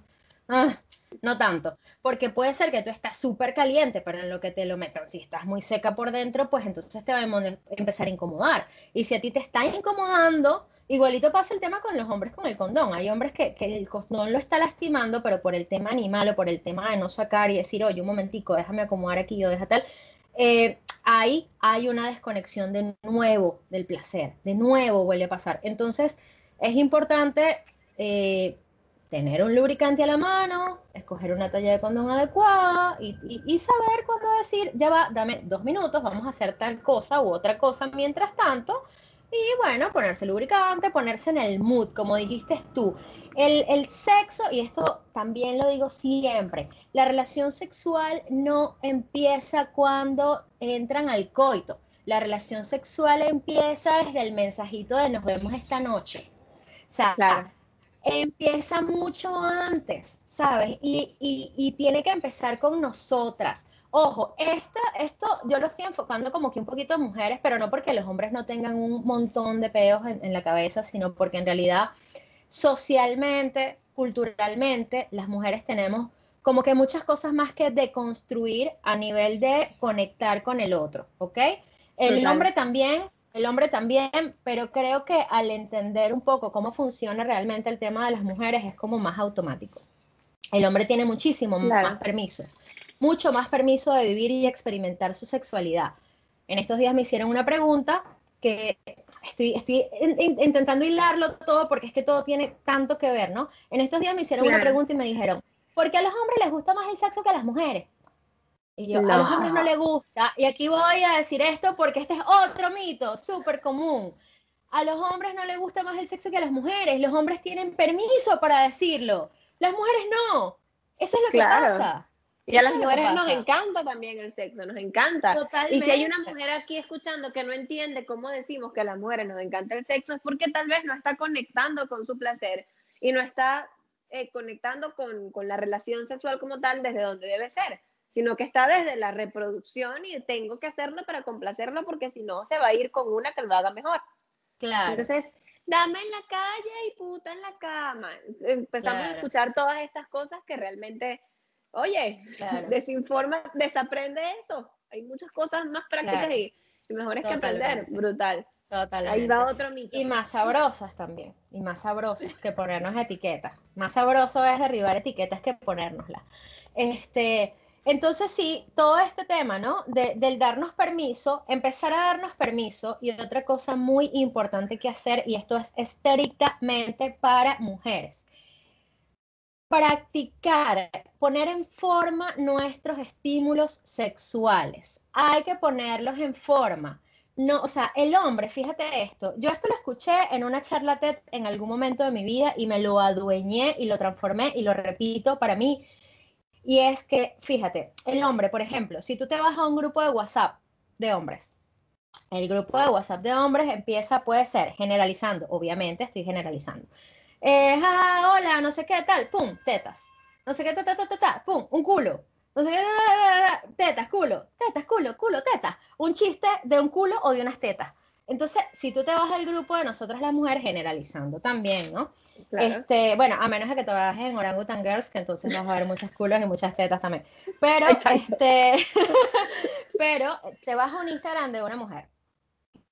ah, no tanto, porque puede ser que tú estás súper caliente, pero en lo que te lo metan, si estás muy seca por dentro, pues entonces te va a empezar a incomodar. Y si a ti te está incomodando, igualito pasa el tema con los hombres con el condón. Hay hombres que, el condón lo está lastimando, pero por el tema animal o por el tema de no sacar y decir, oye, un momentico, déjame acomodar aquí o deja tal, eh, ahí hay una desconexión de nuevo del placer, de nuevo vuelve a pasar. Entonces, es importante... Eh, tener un lubricante a la mano, escoger una talla de condón adecuada y, saber cuándo decir, ya va, dame dos minutos, vamos a hacer tal cosa u otra cosa mientras tanto. Y bueno, ponerse lubricante, ponerse en el mood, como dijiste tú. El, el sexo, y esto también lo digo siempre, la relación sexual no empieza cuando entran al coito. La relación sexual empieza desde el mensajito de nos vemos esta noche. O sea, claro empieza mucho antes, ¿sabes? Y, tiene que empezar con nosotras. Ojo, esta, esto yo lo estoy enfocando como que un poquito a mujeres, pero no porque los hombres no tengan un montón de peos en, en la cabeza, sino porque en realidad socialmente, culturalmente, las mujeres tenemos como que muchas cosas más que deconstruir a nivel de conectar con el otro, ¿ok? El hombre también el hombre también, pero creo que al entender un poco cómo funciona realmente el tema de las mujeres es como más automático. El hombre tiene muchísimo más permiso, mucho más permiso de vivir y experimentar su sexualidad. En estos días me hicieron una pregunta que estoy, estoy intentando hilarlo todo porque es que todo tiene tanto que ver, ¿no? En estos días me hicieron una pregunta y me dijeron, ¿por qué a los hombres les gusta más el sexo que a las mujeres? Y a los hombres no les gusta, y aquí voy a decir esto porque este es otro mito súper común. A los hombres no les gusta más el sexo que a las mujeres. Los hombres tienen permiso para decirlo. Las mujeres no. Eso es lo que pasa. Y a las mujeres nos encanta también el sexo, nos encanta. Y si hay una mujer aquí escuchando que no entiende cómo decimos que a las mujeres nos encanta el sexo, es porque tal vez no está conectando con su placer y no está eh, conectando con, con la relación sexual como tal desde donde debe ser, sino que está desde la reproducción y tengo que hacerlo para complacerlo porque si no se va a ir con una que lo haga mejor. Claro. Entonces, dame en la calle y puta en la cama. Empezamos a escuchar todas estas cosas que realmente Oye, *laughs* desinforma, desaprende eso. Hay muchas cosas más prácticas y, mejores que aprender. Brutal. Totalmente. Ahí va otro mito. Y más sabrosas también. Y más sabrosas que ponernos etiquetas. Más sabroso es derribar etiquetas que ponérnoslas. Este, entonces sí, todo este tema, ¿no? del darnos permiso, empezar a darnos permiso y otra cosa muy importante que hacer, y esto es estrictamente para mujeres, practicar, poner en forma nuestros estímulos sexuales. Hay que ponerlos en forma. No, o sea, el hombre, fíjate esto, yo esto lo escuché en una charla TED en algún momento de mi vida y me lo adueñé y lo transformé y lo repito para mí. Y es que, fíjate, el hombre, por ejemplo, si tú te vas a un grupo de WhatsApp de hombres, el grupo de WhatsApp de hombres empieza, puede ser, generalizando, obviamente estoy generalizando eh, hola, no sé qué, tal, pum, tetas. No sé qué, ta, pum, un culo. No sé qué, tetas, culo, tetas, culo, culo, tetas. Un chiste de un culo o de unas tetas. Entonces, si tú te vas al grupo de nosotras las mujeres, generalizando también, ¿no? Este, bueno, a menos de que trabajes en Orangutan Girls, que entonces vas a ver muchos culos y muchas tetas también. Pero, este, *laughs* pero te vas a un Instagram de una mujer,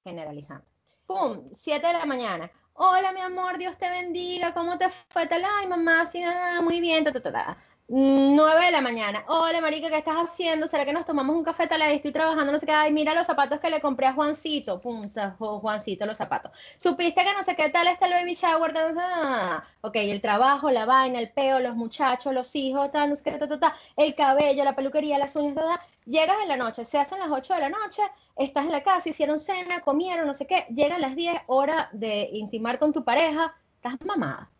generalizando. ¡Pum! 7 de la mañana hola mi amor, Dios te bendiga, ¿cómo te fue? Tal, ay mamá, sí, ah, muy bien, ta, ta, ta, 9 de la mañana. Hola, marica, ¿qué estás haciendo? ¿Será que nos tomamos un café tal? Estoy trabajando, no sé qué. Ay, mira los zapatos que le compré a Juancito. Punta, Juancito, los zapatos. ¿Supiste que no sé qué tal está el baby shower? Ah, ok, el trabajo, la vaina, el peo, los muchachos, los hijos, tal, no sé qué, el cabello, la peluquería, las uñas, tal, Llegas en la noche, se hacen las 8 de la noche, estás en la casa, hicieron cena, comieron, no sé qué. Llegan las 10, hora de intimar con tu pareja, estás mamada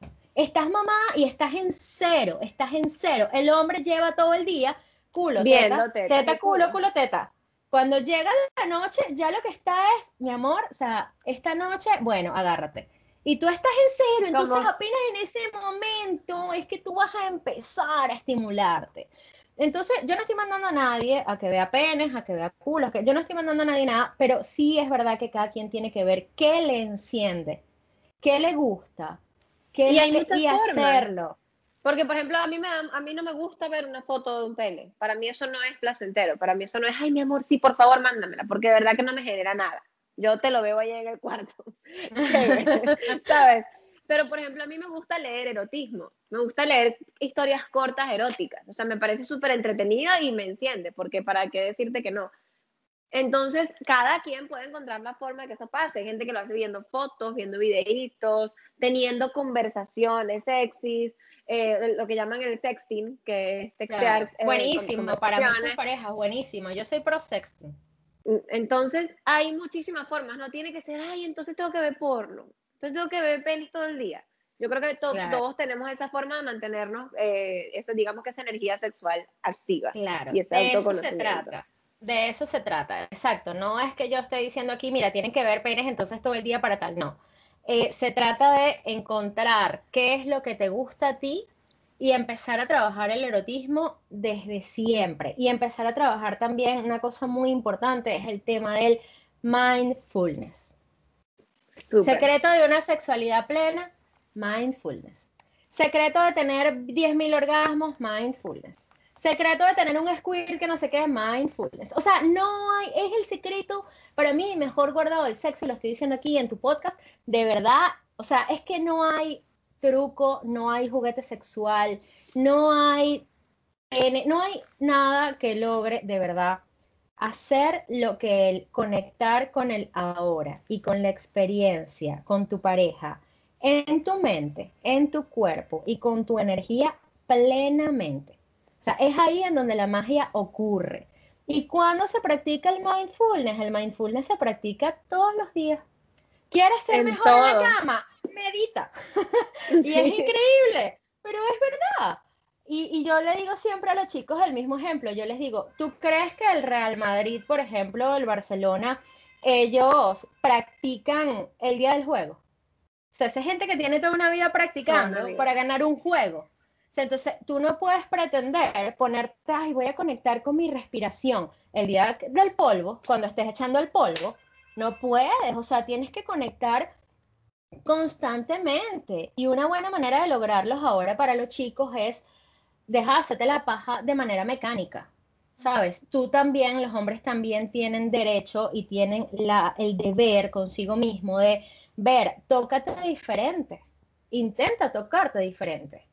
estás mamá y estás en cero, estás en cero. El hombre lleva todo el día culo, teta, teta, culo, culo, teta. Cuando llega la noche, ya lo que está es, mi amor, o sea, esta noche, bueno, agárrate. Y tú estás en cero, entonces apenas en ese momento es que tú vas a empezar a estimularte. Entonces, yo no estoy mandando a nadie a que vea penes, a que vea culos, que yo no estoy mandando a nadie nada, pero sí es verdad que cada quien tiene que ver qué le enciende, qué le gusta, y hay muchas hacerlo. Porque, por ejemplo, a mí, me, a mí no me gusta ver una foto de un pene. Para mí eso no es placentero. Para mí eso no es, ay, mi amor, sí, por favor, mándamela. Porque de verdad que no me genera nada. Yo te lo veo ahí en el cuarto. *laughs* ¿Sabes? Pero, por ejemplo, a mí me gusta leer erotismo. Me gusta leer historias cortas eróticas. O sea, me parece súper entretenida y me enciende. Porque, ¿para qué decirte que no? Entonces, cada quien puede encontrar la forma de que eso pase. Hay gente que lo hace viendo fotos, viendo videitos, teniendo conversaciones sexys, eh, lo que llaman el sexting, que es textear. Eh, buenísimo, para muchas parejas, buenísimo. Yo soy pro sexting. Mm, entonces, hay muchísimas formas. No tiene que ser, ay, entonces tengo que ver porno. Entonces tengo que ver penis todo el día. Yo creo que todos tenemos esa forma de mantenernos, eh, digamos que esa energía sexual activa. Claro, y de eso se trata. De eso se trata, exacto. No es que yo esté diciendo aquí, mira, tienen que ver penes entonces todo el día para tal. No. Eh, se trata de encontrar qué es lo que te gusta a ti y empezar a trabajar el erotismo desde siempre. Y empezar a trabajar también una cosa muy importante, es el tema del mindfulness. Secreto de una sexualidad plena, mindfulness. Secreto de tener 10.000 orgasmos, mindfulness secreto de tener un squirt que no se quede mindfulness. O sea, no hay, es el secreto para mí mejor guardado del sexo, y lo estoy diciendo aquí en tu podcast, de verdad, o sea, es que no hay truco, no hay juguete sexual, no hay, no hay nada que logre de verdad hacer lo que el conectar con el ahora y con la experiencia, con tu pareja, en tu mente, en tu cuerpo y con tu energía plenamente o sea, es ahí en donde la magia ocurre. ¿Y cuando se practica el mindfulness? El mindfulness se practica todos los días. ¿Quieres ser mejor en la cama? Medita. *laughs* y es increíble, pero es verdad. y, yo le digo siempre a los chicos el mismo ejemplo. Yo les digo, ¿tú crees que el Real Madrid, por ejemplo, el Barcelona, ellos practican el día del juego? O sea, esa gente que tiene toda una vida practicando para ganar un juego. Entonces, tú no puedes pretender ponerte, ay, voy a conectar con mi respiración el día del polvo, cuando estés echando el polvo. No puedes, o sea, tienes que conectar constantemente. Y una buena manera de lograrlos ahora para los chicos es dejar la paja de manera mecánica. Sabes, tú también, los hombres también tienen derecho y tienen la, el deber consigo mismo de ver, tócate diferente, intenta tocarte diferente.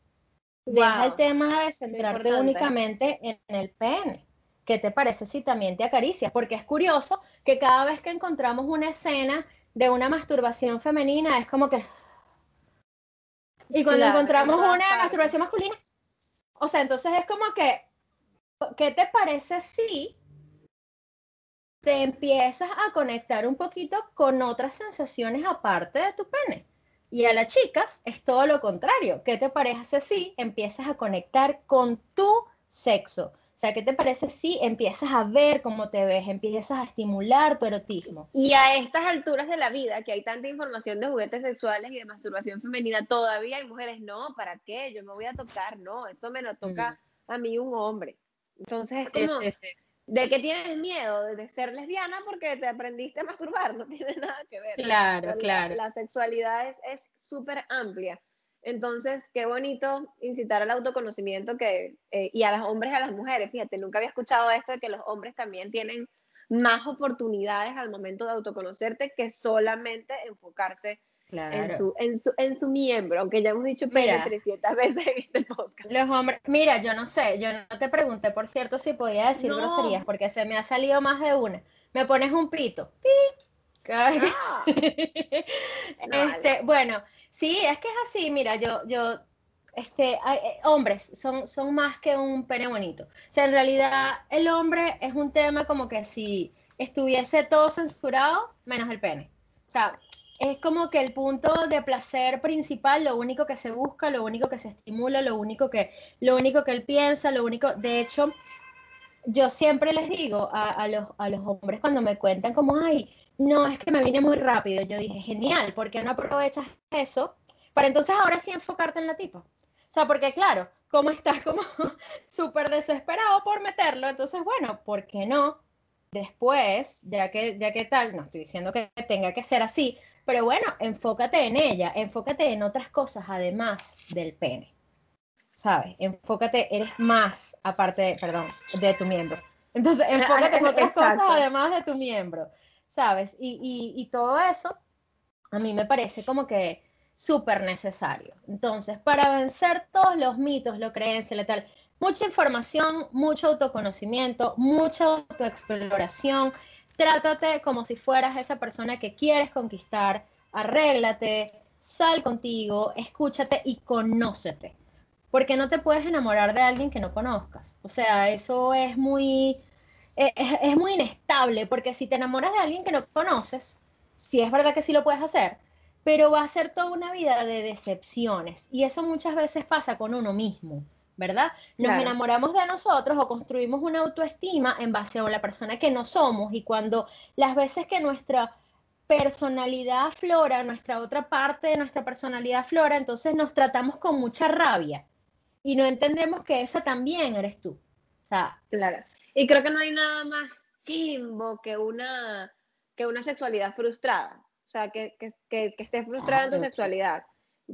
Deja el tema de centrarte únicamente en el pene. ¿Qué te parece si también te acaricias? Porque es curioso que cada vez que encontramos una escena de una masturbación femenina es como que... Y cuando encontramos una masturbación masculina, o sea, entonces es como que, ¿qué te parece si te empiezas a conectar un poquito con otras sensaciones aparte de tu pene? Y a las chicas es todo lo contrario. ¿Qué te parece si empiezas a conectar con tu sexo? O sea, ¿qué te parece si empiezas a ver cómo te ves, empiezas a estimular tu erotismo? Y a estas alturas de la vida, que hay tanta información de juguetes sexuales y de masturbación femenina, todavía hay mujeres, no, ¿para qué? Yo me voy a tocar, no, esto me lo toca a mí un hombre. Entonces es como, ¿de qué tienes miedo? ¿De ser lesbiana porque te aprendiste a masturbar? No tiene *laughs* nada que ver. Claro, claro. La, sexualidad es súper amplia. Entonces, qué bonito incitar al autoconocimiento que, eh, y a los hombres y a las mujeres. Fíjate, nunca había escuchado esto de que los hombres también tienen más oportunidades al momento de autoconocerte que solamente enfocarse en, su, en, su, en, su, miembro, aunque ya hemos dicho mira, 300 veces en este podcast. Los hombres, mira, yo no sé, yo no te pregunté, por cierto, si podía decir groserías, porque se me ha salido más de una. Me pones un pito. Ah. *laughs* este, Bueno, Sí, es que es así, mira, yo, yo, este, eh, hombres son, son más que un pene bonito. O sea, en realidad el hombre es un tema como que si estuviese todo censurado, menos el pene. O sea, es como que el punto de placer principal, lo único que se busca, lo único que se estimula, lo único que, lo único que él piensa, lo único, de hecho, yo siempre les digo a, los, a los hombres cuando me cuentan como, ay, no, es que me vine muy rápido. Yo dije, genial, ¿por qué no aprovechas eso para entonces ahora sí enfocarte en la tipa? O sea, porque claro, como estás como *laughs* súper desesperado por meterlo, entonces bueno, ¿por qué no? Después, ya que, ya que tal, no estoy diciendo que tenga que ser así, pero bueno, enfócate en ella, enfócate en otras cosas además del pene. ¿Sabes? Enfócate, eres más aparte, perdón, de tu miembro. Entonces, enfócate en otras cosas además de tu miembro. ¿sabes? Y, todo eso a mí me parece como que súper necesario. Entonces, para vencer todos los mitos, lo creencias, la tal, mucha información, mucho autoconocimiento, mucha autoexploración. Trátate como si fueras esa persona que quieres conquistar, arréglate, sal contigo, escúchate y conócete. Porque no te puedes enamorar de alguien que no conozcas. O sea, eso es muy, es, muy inestable, porque si te enamoras de alguien que no conoces, sí es verdad que sí lo puedes hacer, pero va a ser toda una vida de decepciones. Y eso muchas veces pasa con uno mismo, ¿verdad? Nos enamoramos de nosotros o construimos una autoestima en base a la persona que no somos y cuando las veces que nuestra personalidad flora, nuestra otra parte de nuestra personalidad flora, entonces nos tratamos con mucha rabia y no entendemos que esa también eres tú. O sea, claro. Y creo que no hay nada más chimbo que una, que una sexualidad frustrada. O sea, que, que, que, estés frustrada en tu sexualidad.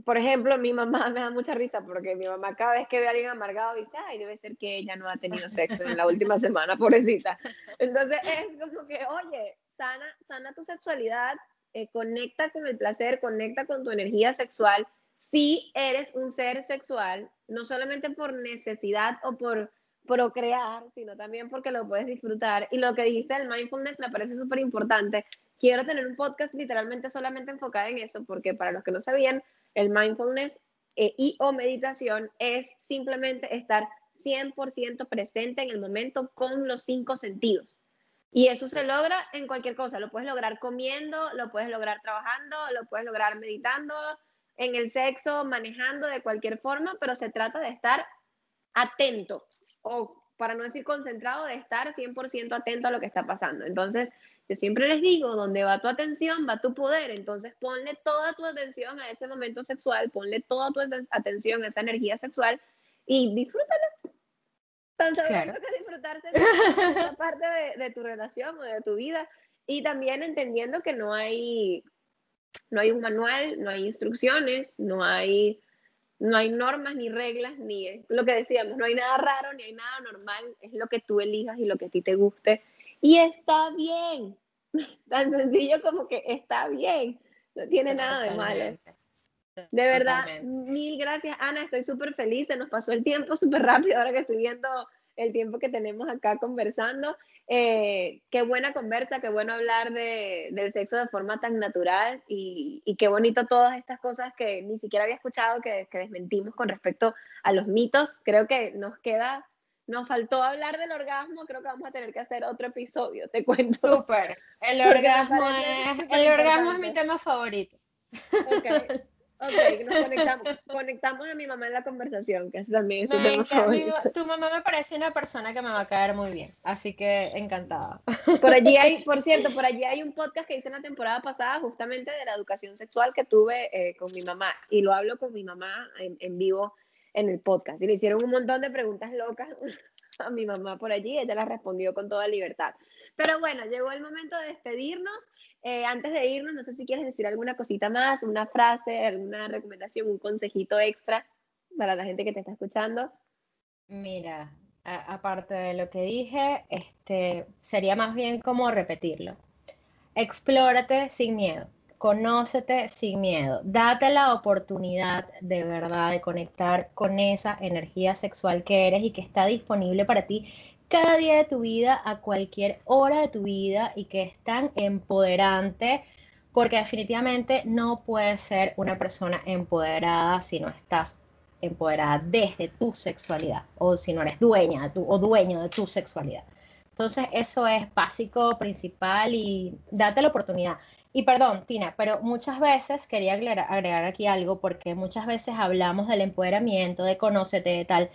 Por ejemplo, mi mamá *laughs* me da mucha risa porque mi mamá cada vez que ve a alguien amargado dice, ay, debe ser que ella no ha tenido sexo en la última semana, pobrecita. Entonces es como que, oye, sana, sana tu sexualidad, eh, conecta con el placer, conecta con tu energía sexual. Si eres un ser sexual, no solamente por necesidad o por procrear, sino también porque lo puedes disfrutar. Y lo que dijiste del mindfulness me parece súper importante. Quiero tener un podcast literalmente solamente enfocado en eso, porque para los que no sabían, el mindfulness eh, y o meditación es simplemente estar 100% presente en el momento con los cinco sentidos. Y eso se logra en cualquier cosa. Lo puedes lograr comiendo, lo puedes lograr trabajando, lo puedes lograr meditando, en el sexo, manejando de cualquier forma, pero se trata de estar atento o para no decir concentrado, de estar 100% atento a lo que está pasando. Entonces, yo siempre les digo, donde va tu atención, va tu poder. Entonces, ponle toda tu atención a ese momento sexual, ponle toda tu atención a esa energía sexual y disfrútala. Tan claro. que disfrutarse esa *laughs* parte de, de tu relación o de tu vida. Y también entendiendo que no hay, no hay un manual, no hay instrucciones, no hay no hay normas ni reglas, ni lo que decíamos, no hay nada raro ni hay nada normal, es lo que tú elijas y lo que a ti te guste. Y está bien, *laughs* tan sencillo como que está bien, no tiene nada de malo. De verdad, mil gracias Ana, estoy súper feliz, se nos pasó el tiempo *laughs* súper rápido ahora que estoy viendo el tiempo que tenemos acá conversando. Eh, qué buena conversa, qué bueno hablar de, del sexo de forma tan natural y, y, qué bonito todas estas cosas que ni siquiera había escuchado que, que, desmentimos con respecto a los mitos. Creo que nos queda, nos faltó hablar del orgasmo, creo que vamos a tener que hacer otro episodio, te cuento. Súper, el orgasmo, es, el orgasmo es mi tema favorito. Okay. Ok, nos conectamos, conectamos a mi mamá en la conversación, que es también su tema favorito. tu mamá me parece una persona que me va a caer muy bien, así que encantada. Por allí hay, *laughs* por cierto, por allí hay un podcast que hice en la temporada pasada justamente de la educación sexual que tuve eh, con mi mamá y lo hablo con mi mamá en, en, vivo en el podcast y le hicieron un montón de preguntas locas *laughs* a mi mamá por allí ella las respondió con toda libertad. Pero bueno, llegó el momento de despedirnos. Eh, antes de irnos, no sé si quieres decir alguna cosita más, una frase, alguna recomendación, un consejito extra para la gente que te está escuchando. Mira, aparte de lo que dije, este, sería más bien como repetirlo. Explórate sin miedo, conócete sin miedo, date la oportunidad de verdad de conectar con esa energía sexual que eres y que está disponible para ti cada día de tu vida, a cualquier hora de tu vida y que es tan empoderante, porque definitivamente no puedes ser una persona empoderada si no estás empoderada desde tu sexualidad o si no eres dueña o dueño de tu sexualidad. Entonces eso es básico, principal y date la oportunidad. Y perdón, Tina, pero muchas veces quería agregar, aquí algo porque muchas veces hablamos del empoderamiento, de conócete, de tal.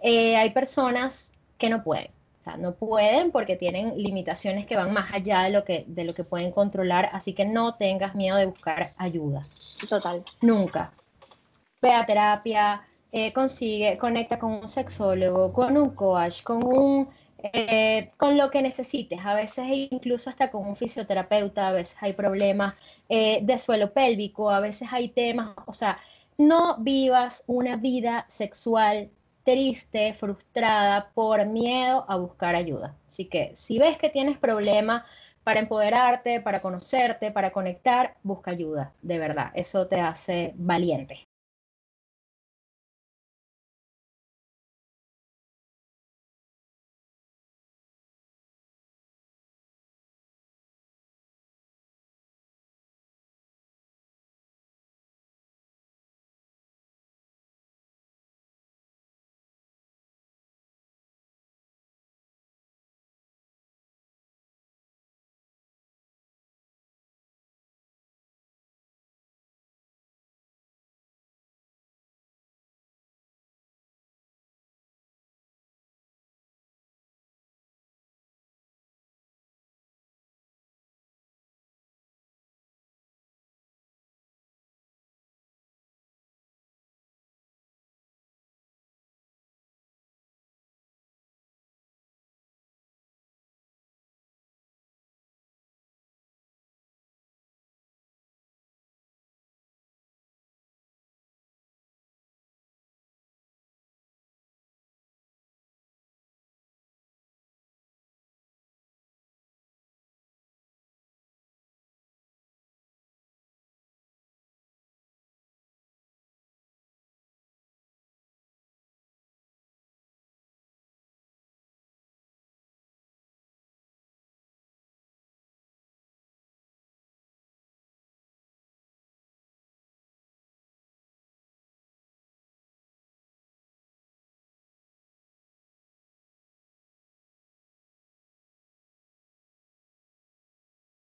Eh, hay personas que no pueden. O sea, no pueden porque tienen limitaciones que van más allá de lo que, de lo que pueden controlar, así que no tengas miedo de buscar ayuda. Total. Nunca. Ve a terapia, eh, consigue, conecta con un sexólogo, con un coach, con un eh, con lo que necesites. A veces incluso hasta con un fisioterapeuta, a veces hay problemas eh, de suelo pélvico, a veces hay temas, o sea, no vivas una vida sexual triste, frustrada por miedo a buscar ayuda. Así que si ves que tienes problemas para empoderarte, para conocerte, para conectar, busca ayuda, de verdad. Eso te hace valiente.